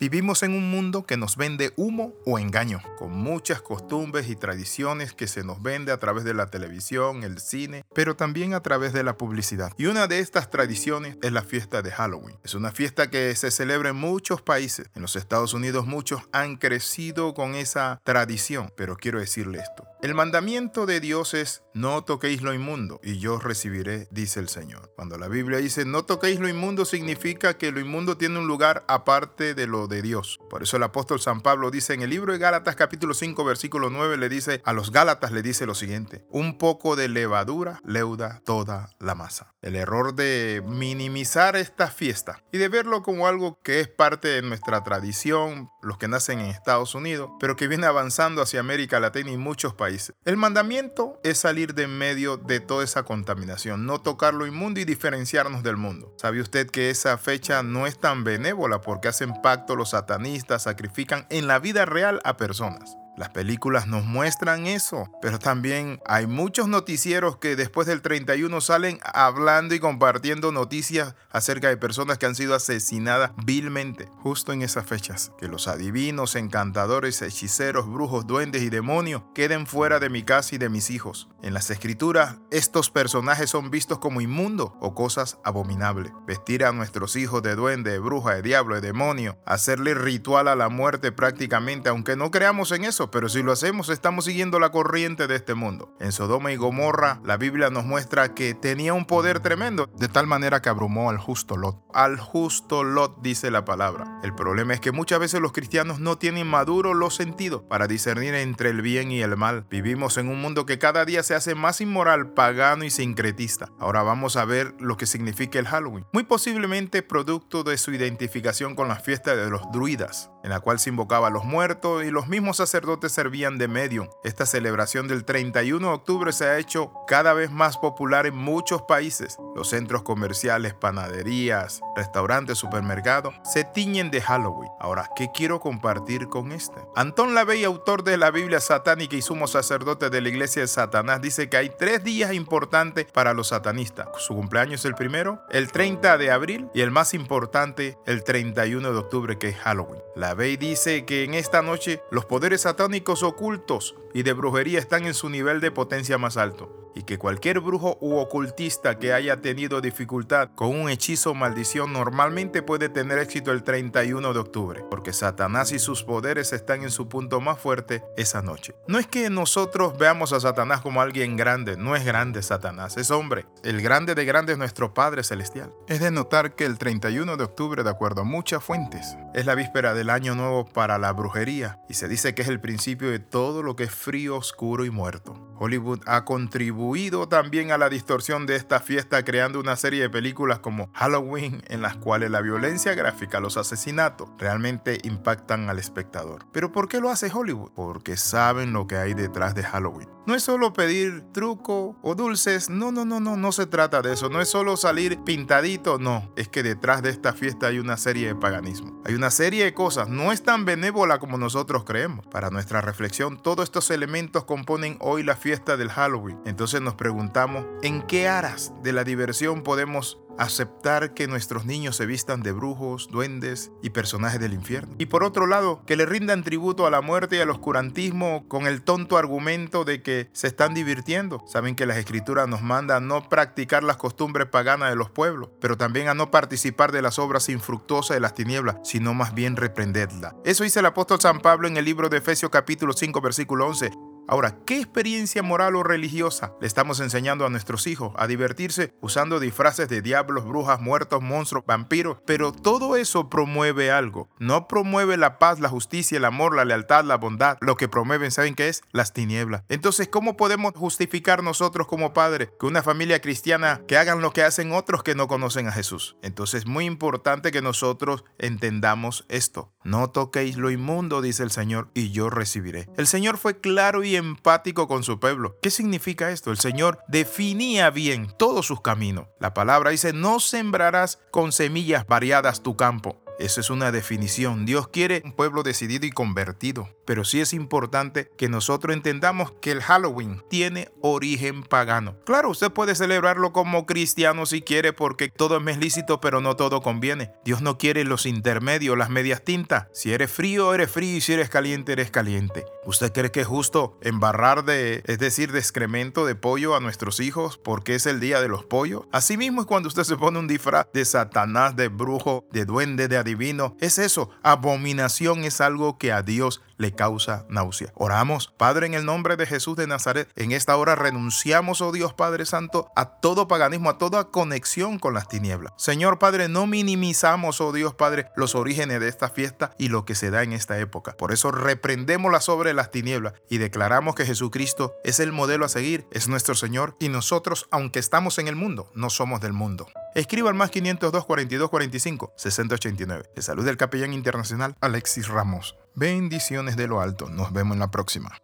Vivimos en un mundo que nos vende humo o engaño, con muchas costumbres y tradiciones que se nos vende a través de la televisión, el cine, pero también a través de la publicidad. Y una de estas tradiciones es la fiesta de Halloween. Es una fiesta que se celebra en muchos países. En los Estados Unidos muchos han crecido con esa tradición, pero quiero decirle esto. El mandamiento de Dios es no toquéis lo inmundo y yo recibiré, dice el Señor. Cuando la Biblia dice no toquéis lo inmundo significa que lo inmundo tiene un lugar aparte de lo de Dios. Por eso el apóstol San Pablo dice en el libro de Gálatas capítulo 5 versículo 9 le dice a los Gálatas le dice lo siguiente, un poco de levadura leuda toda la masa. El error de minimizar esta fiesta y de verlo como algo que es parte de nuestra tradición, los que nacen en Estados Unidos, pero que viene avanzando hacia América Latina y muchos países el mandamiento es salir de en medio de toda esa contaminación, no tocar lo inmundo y diferenciarnos del mundo. ¿Sabe usted que esa fecha no es tan benévola porque hacen pacto los satanistas, sacrifican en la vida real a personas? Las películas nos muestran eso, pero también hay muchos noticieros que después del 31 salen hablando y compartiendo noticias acerca de personas que han sido asesinadas vilmente, justo en esas fechas. Que los adivinos, encantadores, hechiceros, brujos, duendes y demonios queden fuera de mi casa y de mis hijos. En las escrituras, estos personajes son vistos como inmundos o cosas abominables. Vestir a nuestros hijos de duende, de bruja, de diablo, de demonio, hacerle ritual a la muerte prácticamente, aunque no creamos en eso, pero si lo hacemos estamos siguiendo la corriente de este mundo. En Sodoma y Gomorra, la Biblia nos muestra que tenía un poder tremendo, de tal manera que abrumó al justo Lot. Al justo Lot dice la palabra. El problema es que muchas veces los cristianos no tienen maduro los sentidos para discernir entre el bien y el mal. Vivimos en un mundo que cada día se hace más inmoral, pagano y sincretista. Ahora vamos a ver lo que significa el Halloween. Muy posiblemente producto de su identificación con la fiesta de los druidas, en la cual se invocaba a los muertos y los mismos sacerdotes servían de medium. Esta celebración del 31 de octubre se ha hecho cada vez más popular en muchos países. Los centros comerciales, panaderías, restaurantes, supermercados se tiñen de Halloween. Ahora, ¿qué quiero compartir con este? Antón Lavey, autor de la Biblia satánica y sumo sacerdote de la iglesia de Satanás, dice que hay tres días importantes para los satanistas. Su cumpleaños es el primero, el 30 de abril y el más importante, el 31 de octubre, que es Halloween. Lavey dice que en esta noche los poderes satánicos ocultos y de brujería están en su nivel de potencia más alto y que cualquier brujo u ocultista que haya tenido dificultad con un hechizo o maldición normalmente puede tener éxito el 31 de octubre, porque Satanás y sus poderes están en su punto más fuerte esa noche. No es que nosotros veamos a Satanás como alguien grande, no es grande Satanás, es hombre. El grande de grande es nuestro Padre Celestial. Es de notar que el 31 de octubre, de acuerdo a muchas fuentes, es la víspera del año nuevo para la brujería y se dice que es el principio de todo lo que es frío, oscuro y muerto. Hollywood ha contribuido también a la distorsión de esta fiesta creando una serie de películas como Halloween en las cuales la violencia gráfica, los asesinatos, realmente impactan al espectador. Pero ¿por qué lo hace Hollywood? Porque saben lo que hay detrás de Halloween. No es solo pedir truco o dulces, no, no, no, no, no se trata de eso, no es solo salir pintadito, no, es que detrás de esta fiesta hay una serie de paganismo, hay una serie de cosas, no es tan benévola como nosotros creemos. Para nuestra reflexión, todos estos elementos componen hoy la fiesta del Halloween. Entonces nos preguntamos, ¿en qué aras de la diversión podemos aceptar que nuestros niños se vistan de brujos, duendes y personajes del infierno. Y por otro lado, que le rindan tributo a la muerte y al oscurantismo con el tonto argumento de que se están divirtiendo. Saben que las escrituras nos mandan a no practicar las costumbres paganas de los pueblos, pero también a no participar de las obras infructuosas de las tinieblas, sino más bien reprenderla. Eso dice el apóstol San Pablo en el libro de Efesios capítulo 5 versículo 11. Ahora, ¿qué experiencia moral o religiosa le estamos enseñando a nuestros hijos a divertirse usando disfraces de diablos, brujas, muertos, monstruos, vampiros? Pero todo eso promueve algo. No promueve la paz, la justicia, el amor, la lealtad, la bondad. Lo que promueven, ¿saben qué es? Las tinieblas. Entonces, ¿cómo podemos justificar nosotros como padres que una familia cristiana que hagan lo que hacen otros que no conocen a Jesús? Entonces, es muy importante que nosotros entendamos esto. No toquéis lo inmundo, dice el Señor, y yo recibiré. El Señor fue claro y empático con su pueblo. ¿Qué significa esto? El Señor definía bien todos sus caminos. La palabra dice, no sembrarás con semillas variadas tu campo Eso es una definición. Dios quiere un pueblo decidido y convertido. Pero sí es importante que nosotros entendamos que el Halloween tiene origen pagano. Claro, usted puede celebrarlo como cristiano si quiere porque todo es lícito, pero no todo conviene. Dios no quiere los intermedios, las medias tintas. Si eres frío, eres frío y si eres caliente, eres caliente. ¿Usted cree que es justo embarrar de, es decir, de excremento de pollo a nuestros hijos porque es el día de los pollos? Asimismo es cuando usted se pone un disfraz de Satanás, de brujo, de duende, de adivino. Es eso. Abominación es algo que a Dios le causa náusea. Oramos, Padre, en el nombre de Jesús de Nazaret. En esta hora renunciamos, oh Dios Padre Santo, a todo paganismo, a toda conexión con las tinieblas. Señor Padre, no minimizamos, oh Dios Padre, los orígenes de esta fiesta y lo que se da en esta época. Por eso reprendemos la sobre las tinieblas y declaramos que Jesucristo es el modelo a seguir, es nuestro Señor y nosotros, aunque estamos en el mundo, no somos del mundo. Escriba al más 502 42 45 6089. De salud del capellán internacional Alexis Ramos. Bendiciones de lo alto. Nos vemos en la próxima.